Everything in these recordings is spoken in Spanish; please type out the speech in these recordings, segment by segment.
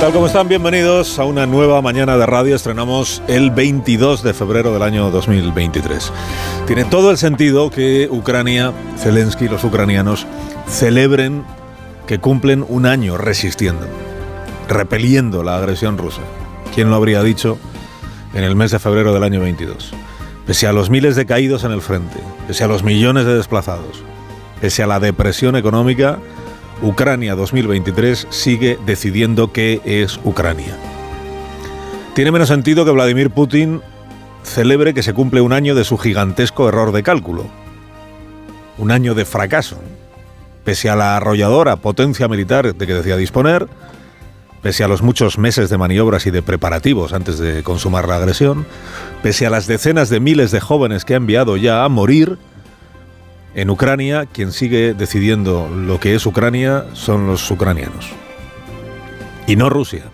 Tal? ¿Cómo están? Bienvenidos a una nueva mañana de radio. Estrenamos el 22 de febrero del año 2023. Tiene todo el sentido que Ucrania, Zelensky y los ucranianos celebren que cumplen un año resistiendo, repeliendo la agresión rusa. ¿Quién lo habría dicho en el mes de febrero del año 22? Pese a los miles de caídos en el frente, pese a los millones de desplazados, pese a la depresión económica, Ucrania 2023 sigue decidiendo qué es Ucrania. Tiene menos sentido que Vladimir Putin celebre que se cumple un año de su gigantesco error de cálculo. Un año de fracaso. Pese a la arrolladora potencia militar de que decía disponer, pese a los muchos meses de maniobras y de preparativos antes de consumar la agresión, pese a las decenas de miles de jóvenes que ha enviado ya a morir, en Ucrania, quien sigue decidiendo lo que es Ucrania son los ucranianos. Y no Rusia.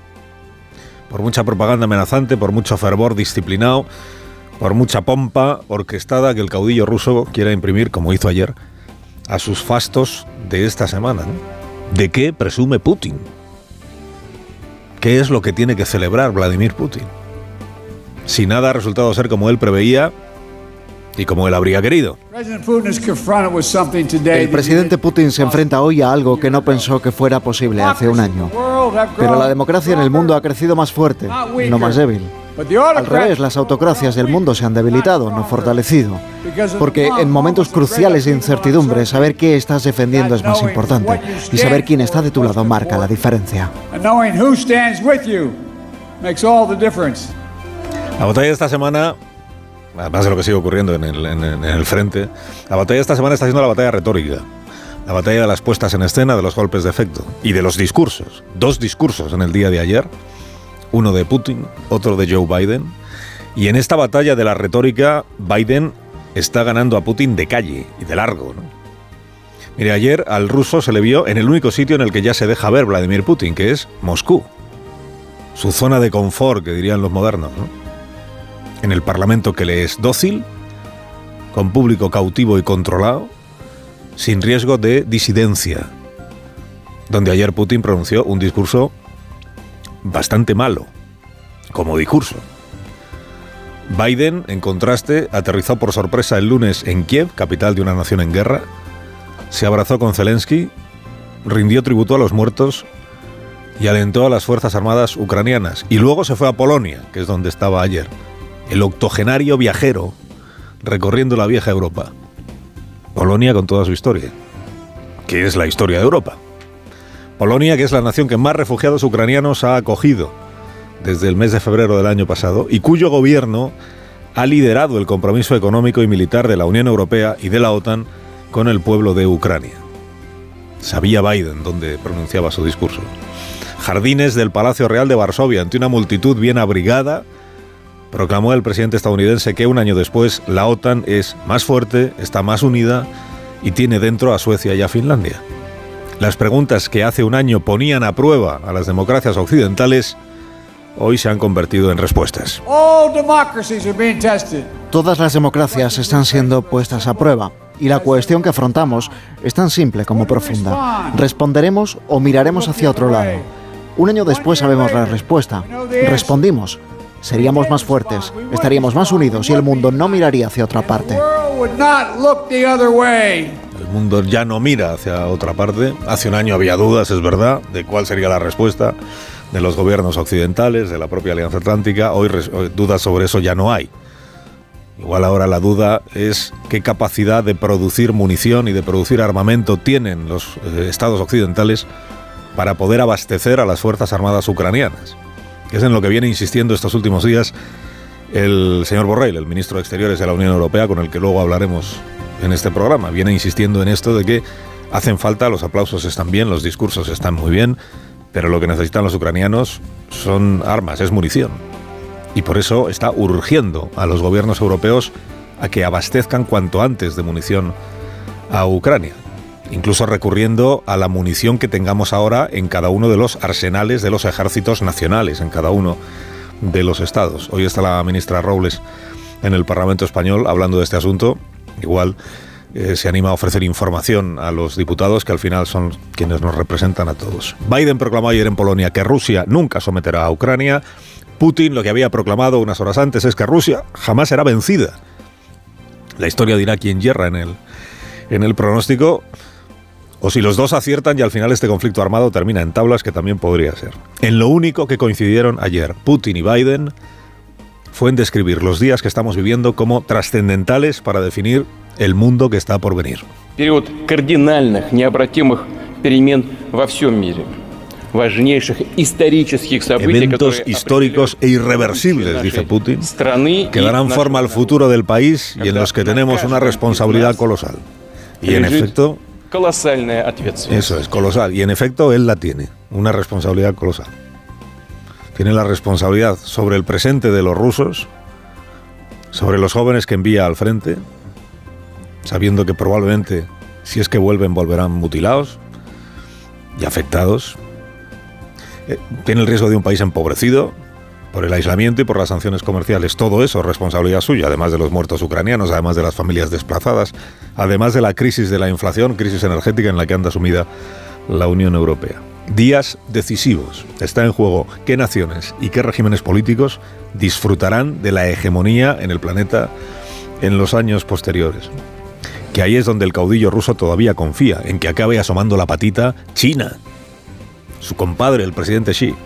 Por mucha propaganda amenazante, por mucho fervor disciplinado, por mucha pompa orquestada que el caudillo ruso quiera imprimir, como hizo ayer, a sus fastos de esta semana. ¿De qué presume Putin? ¿Qué es lo que tiene que celebrar Vladimir Putin? Si nada ha resultado ser como él preveía, y como él habría querido. El presidente Putin se enfrenta hoy a algo que no pensó que fuera posible hace un año. Pero la democracia en el mundo ha crecido más fuerte, no más débil. Al revés, las autocracias del mundo se han debilitado, no fortalecido. Porque en momentos cruciales de incertidumbre, saber qué estás defendiendo es más importante. Y saber quién está de tu lado marca la diferencia. La batalla de esta semana además de lo que sigue ocurriendo en el, frente, la batalla de esta semana está siendo la batalla retórica. La batalla de las puestas en escena, de los golpes de efecto y de los discursos. Dos discursos en el día de ayer, uno de Putin, otro de Joe Biden. Y en esta batalla de la retórica, Biden está ganando a Putin de calle y de largo. Mire, ayer al ruso se le vio en el único sitio en el que ya se deja ver Vladimir Putin, que es Moscú. Su zona de confort, que dirían los modernos. ¿no? En el Parlamento que le es dócil, con público cautivo y controlado, sin riesgo de disidencia, donde ayer Putin pronunció un discurso bastante malo, como discurso. Biden, en contraste, aterrizó por sorpresa el lunes en Kiev, capital de una nación en guerra, se abrazó con Zelensky, rindió tributo a los muertos y alentó a las Fuerzas Armadas ucranianas, y luego se fue a Polonia, que es donde estaba ayer el octogenario viajero recorriendo la vieja Europa. Polonia con toda su historia, que es la historia de Europa. Polonia, que es la nación que más refugiados ucranianos ha acogido desde el mes de febrero del año pasado y cuyo gobierno ha liderado el compromiso económico y militar de la Unión Europea y de la OTAN con el pueblo de Ucrania. Sabía Biden dónde pronunciaba su discurso. Jardines del Palacio Real de Varsovia, ante una multitud bien abrigada, proclamó el presidente estadounidense que un año después la OTAN es más fuerte, está más unida y tiene dentro a Suecia y a Finlandia. Las preguntas que hace un año ponían a prueba a las democracias occidentales hoy se han convertido en respuestas. Todas las democracias están siendo puestas a prueba y la cuestión que afrontamos es tan simple como profunda. ¿Responderemos o miraremos hacia otro lado? Un año después sabemos la respuesta. Respondimos seríamos más fuertes, estaríamos más unidos y el mundo no miraría hacia otra parte. El mundo ya no mira hacia otra parte. Hace un año había dudas, es verdad, de cuál sería la respuesta de los gobiernos occidentales, de la propia Alianza Atlántica. Hoy, dudas sobre eso ya no hay. Igual ahora la duda es qué capacidad de producir munición y de producir armamento tienen los eh, estados occidentales para poder abastecer a las Fuerzas Armadas ucranianas es en lo que viene insistiendo estos últimos días el señor Borrell, el ministro de Exteriores de la Unión Europea, con el que luego hablaremos en este programa. Viene insistiendo en esto de que hacen falta, los aplausos están bien, los discursos están muy bien, pero lo que necesitan los ucranianos son armas, es munición. y por eso está urgiendo a los gobiernos europeos a que abastezcan cuanto antes de munición a Ucrania, incluso recurriendo a la munición que tengamos ahora en cada uno de los arsenales de los ejércitos nacionales, en cada uno de los estados. Hoy está la ministra Robles en el Parlamento español hablando de este asunto. Igual eh, se anima a ofrecer información a los diputados que al final son quienes nos representan a todos. Biden proclamó ayer en Polonia que Rusia nunca someterá a Ucrania. Putin lo que había proclamado unas horas antes es que Rusia jamás será vencida. La historia dirá quién hierra en el, en el pronóstico o si los dos aciertan y al final este conflicto armado termina en tablas, que también podría ser. En lo único que coincidieron ayer Putin y Biden fue en describir los días que estamos viviendo como trascendentales para definir el mundo que está por venir. Период кардинальных, необратимых перемен во всем мире. Eventos históricos e irreversibles, dice Putin, que darán forma al futuro del país y en los que tenemos una responsabilidad colosal. Y en efecto, eso es, colosal. Y en efecto, él la tiene, una responsabilidad colosal. Tiene la responsabilidad sobre el presente de los rusos, sobre los jóvenes que envía al frente, sabiendo que probablemente, si es que vuelven, volverán mutilados y afectados. Eh, tiene el riesgo de un país empobrecido por el aislamiento y por las sanciones comerciales. Todo eso es responsabilidad suya, además de los muertos ucranianos, además de las familias desplazadas, además de la crisis de la inflación, crisis energética en la que anda sumida la Unión Europea. Días decisivos. Está en juego qué naciones y qué regímenes políticos disfrutarán de la hegemonía en el planeta en los años posteriores. Que ahí es donde el caudillo ruso todavía confía, en que acabe asomando la patita China, su compadre, el presidente Xi,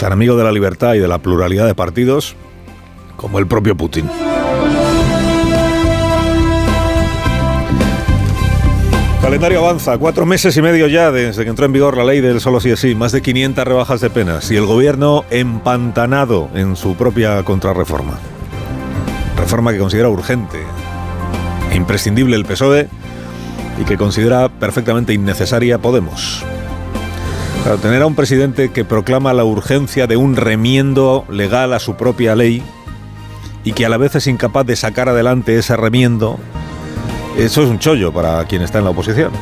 tan amigo de la libertad y de la pluralidad de partidos como el propio Putin. calendario avanza, cuatro meses y medio ya desde que entró en vigor la ley del solo sí es sí, más de 500 rebajas de penas y el gobierno empantanado en su propia contrarreforma. Reforma que considera urgente, imprescindible el PSOE y que considera perfectamente innecesaria Podemos. Para tener a un presidente que proclama la urgencia de un remiendo legal a su propia ley y que a la vez es incapaz de sacar adelante ese remiendo eso es un chollo para quien está en la oposición,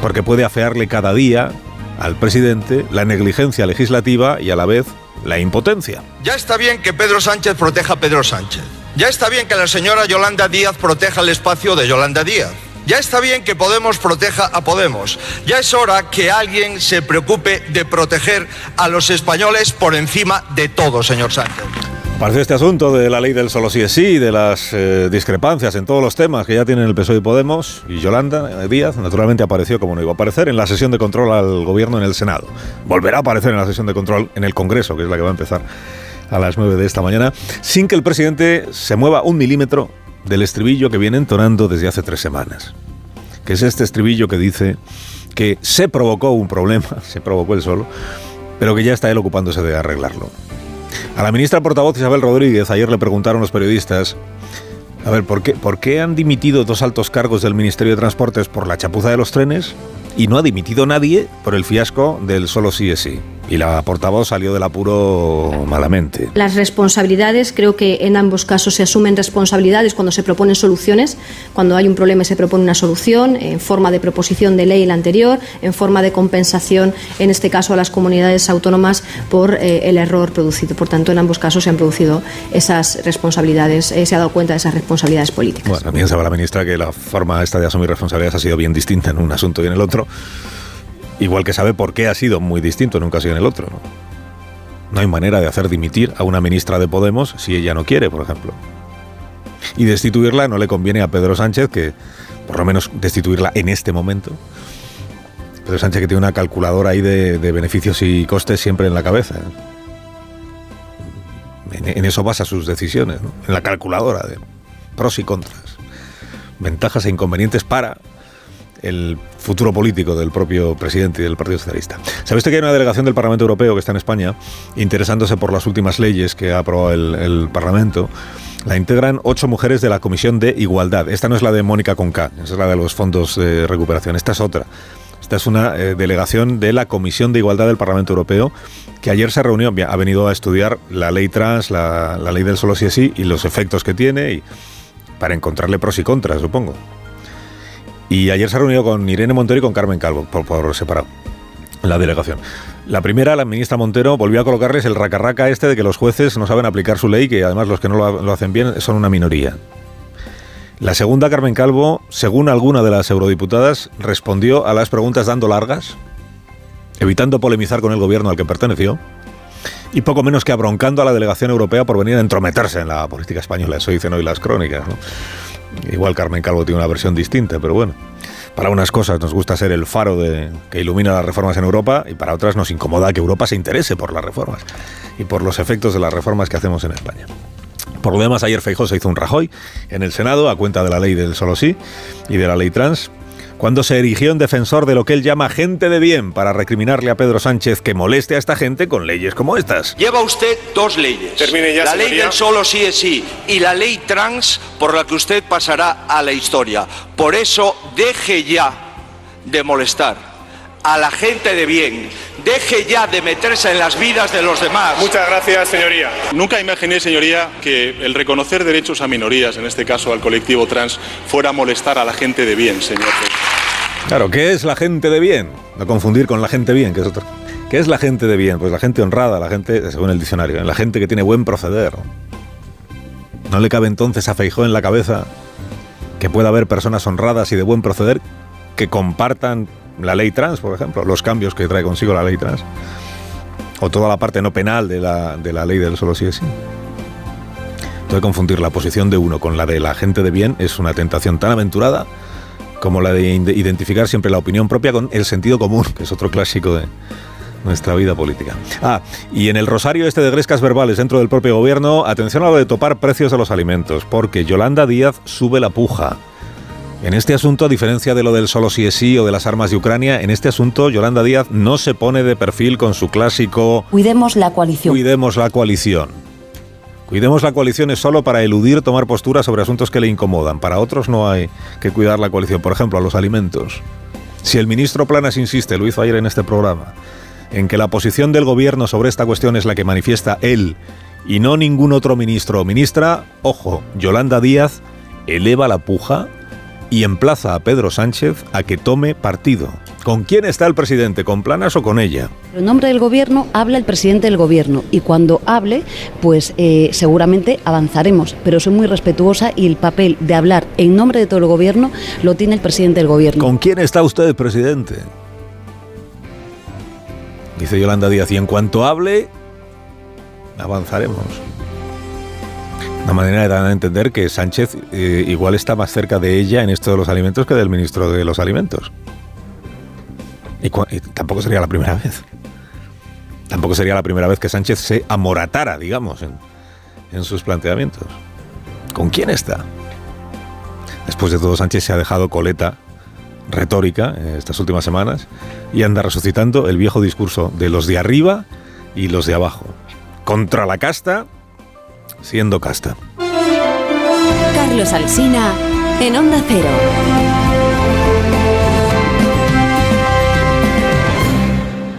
porque puede afearle cada día al presidente la negligencia legislativa y a la vez la impotencia. Ya está bien que Pedro Sánchez proteja a Pedro Sánchez. Ya está bien que la señora Yolanda Díaz proteja el espacio de Yolanda Díaz. Ya está bien que Podemos proteja a Podemos. Ya es hora que alguien se preocupe de proteger a los españoles por encima de todo, señor Sánchez. Parece este asunto de la ley del solo sí es sí, de las eh, discrepancias en todos los temas que ya tienen el PSOE y Podemos, y Yolanda Díaz naturalmente apareció como no iba a aparecer en la sesión de control al gobierno en el Senado. Volverá a aparecer en la sesión de control en el Congreso, que es la que va a empezar a las 9 de esta mañana, sin que el presidente se mueva un milímetro del estribillo que viene entonando desde hace tres semanas. Que es este estribillo que dice que se provocó un problema, se provocó él solo, pero que ya está él ocupándose de arreglarlo. A la ministra portavoz Isabel Rodríguez ayer le preguntaron los periodistas, a ver, ¿por qué, ¿por qué han dimitido dos altos cargos del Ministerio de Transportes por la chapuza de los trenes y no ha dimitido nadie por el fiasco del solo sí es sí? Y la portavoz salió del apuro malamente. Las responsabilidades, creo que en ambos casos se asumen responsabilidades cuando se proponen soluciones, cuando hay un problema se propone una solución en forma de proposición de ley la anterior, en forma de compensación, en este caso a las comunidades autónomas por eh, el error producido. Por tanto, en ambos casos se han producido esas responsabilidades, eh, se ha dado cuenta de esas responsabilidades políticas. Bueno, también sabe la ministra que la forma esta de asumir responsabilidades ha sido bien distinta en un asunto y en el otro. Igual que sabe por qué ha sido muy distinto en un caso y en el otro. ¿no? hay manera de hacer dimitir a una ministra de Podemos si ella no quiere, por ejemplo. Y destituirla no le conviene a Pedro Sánchez, que por lo menos destituirla en este momento. Pedro Sánchez que tiene una calculadora ahí de, beneficios y costes siempre en la cabeza. En, eso basa sus decisiones, en la calculadora de pros y contras, ventajas e inconvenientes para el futuro político del propio presidente y del Partido Socialista. ¿Sabe que hay una delegación del Parlamento Europeo que está en España interesándose por las últimas leyes que ha aprobado el, Parlamento? La integran ocho mujeres de la Comisión de Igualdad. Esta no es la de Mónica Conca, es la de los fondos de recuperación. Esta es otra. Esta es una eh, delegación de la Comisión de Igualdad del Parlamento Europeo que ayer se reunió, ha venido a estudiar la ley trans, la, ley del solo sí es sí y los efectos que tiene y para encontrarle pros y contras, supongo. Y ayer se ha reunido con Irene Montero y con Carmen Calvo, por, separado, la delegación. La primera, la ministra Montero, volvió a colocarles el racarraca este de que los jueces no saben aplicar su ley, que además los que no lo hacen bien son una minoría. La segunda, Carmen Calvo, según alguna de las eurodiputadas, respondió a las preguntas dando largas, evitando polemizar con el gobierno al que perteneció, y poco menos que abroncando a la delegación europea por venir a entrometerse en la política española. Eso dicen hoy las crónicas. Igual Carmen Calvo tiene una versión distinta, pero bueno. Para unas cosas nos gusta ser el faro de, que ilumina las reformas en Europa y para otras nos incomoda que Europa se interese por las reformas y por los efectos de las reformas que hacemos en España. Por lo demás, ayer Feijóo se hizo un Rajoy en el Senado a cuenta de la ley del solo sí y de la ley trans, cuando se erigió en defensor de lo que él llama gente de bien para recriminarle a Pedro Sánchez que moleste a esta gente con leyes como estas. Lleva usted dos leyes. Termine ya, la ley del solo sí es sí y la ley trans por la que usted pasará a la historia. Por eso deje ya de molestar a la gente de bien. Deje ya de meterse en las vidas de los demás. Muchas gracias, señoría. Nunca imaginé, señoría, que el reconocer derechos a minorías, en este caso al colectivo trans, fuera a molestar a la gente de bien, señor. Claro, ¿qué es la gente de bien? No confundir con la gente bien, que es otra. ¿Qué es la gente de bien? Pues la gente honrada, la gente, según el diccionario, la gente que tiene buen proceder. ¿No le cabe entonces a Feijó en la cabeza que pueda haber personas honradas y de buen proceder que compartan la ley trans, por ejemplo, los cambios que trae consigo la ley trans, o toda la parte no penal de la, de la ley del solo sí es sí. Entonces confundir la posición de uno con la de la gente de bien es una tentación tan aventurada como la de identificar siempre la opinión propia con el sentido común, que es otro clásico de nuestra vida política. Ah, y en el rosario este de grescas verbales dentro del propio gobierno, atención a lo de topar precios de los alimentos, porque Yolanda Díaz sube la puja. En este asunto, a diferencia de lo del solo sí es sí o de las armas de Ucrania, en este asunto Yolanda Díaz no se pone de perfil con su clásico Cuidemos la coalición. Cuidemos la coalición. Cuidemos la coalición es solo para eludir tomar postura sobre asuntos que le incomodan. Para otros no hay que cuidar la coalición. Por ejemplo, a los alimentos. Si el ministro Planas insiste, lo hizo ayer en este programa, en que la posición del gobierno sobre esta cuestión es la que manifiesta él y no ningún otro ministro o ministra, ojo, Yolanda Díaz eleva la puja y emplaza a Pedro Sánchez a que tome partido. ¿Con quién está el presidente? ¿Con Planas o con ella? En nombre del gobierno habla el presidente del gobierno y cuando hable, pues eh, seguramente avanzaremos. Pero soy muy respetuosa y el papel de hablar en nombre de todo el gobierno lo tiene el presidente del gobierno. ¿Con quién está usted, presidente? Dice Yolanda Díaz, y en cuanto hable, avanzaremos. Una manera de dar a entender que Sánchez eh, igual está más cerca de ella en esto de los alimentos que del ministro de los alimentos. Y, tampoco sería la primera vez. Tampoco sería la primera vez que Sánchez se amoratara, digamos, en, en sus planteamientos. ¿Con quién está? Después de todo, Sánchez se ha dejado coleta retórica en estas últimas semanas y anda resucitando el viejo discurso de los de arriba y los de abajo. Contra la casta siendo casta. Carlos Alsina en Onda Cero.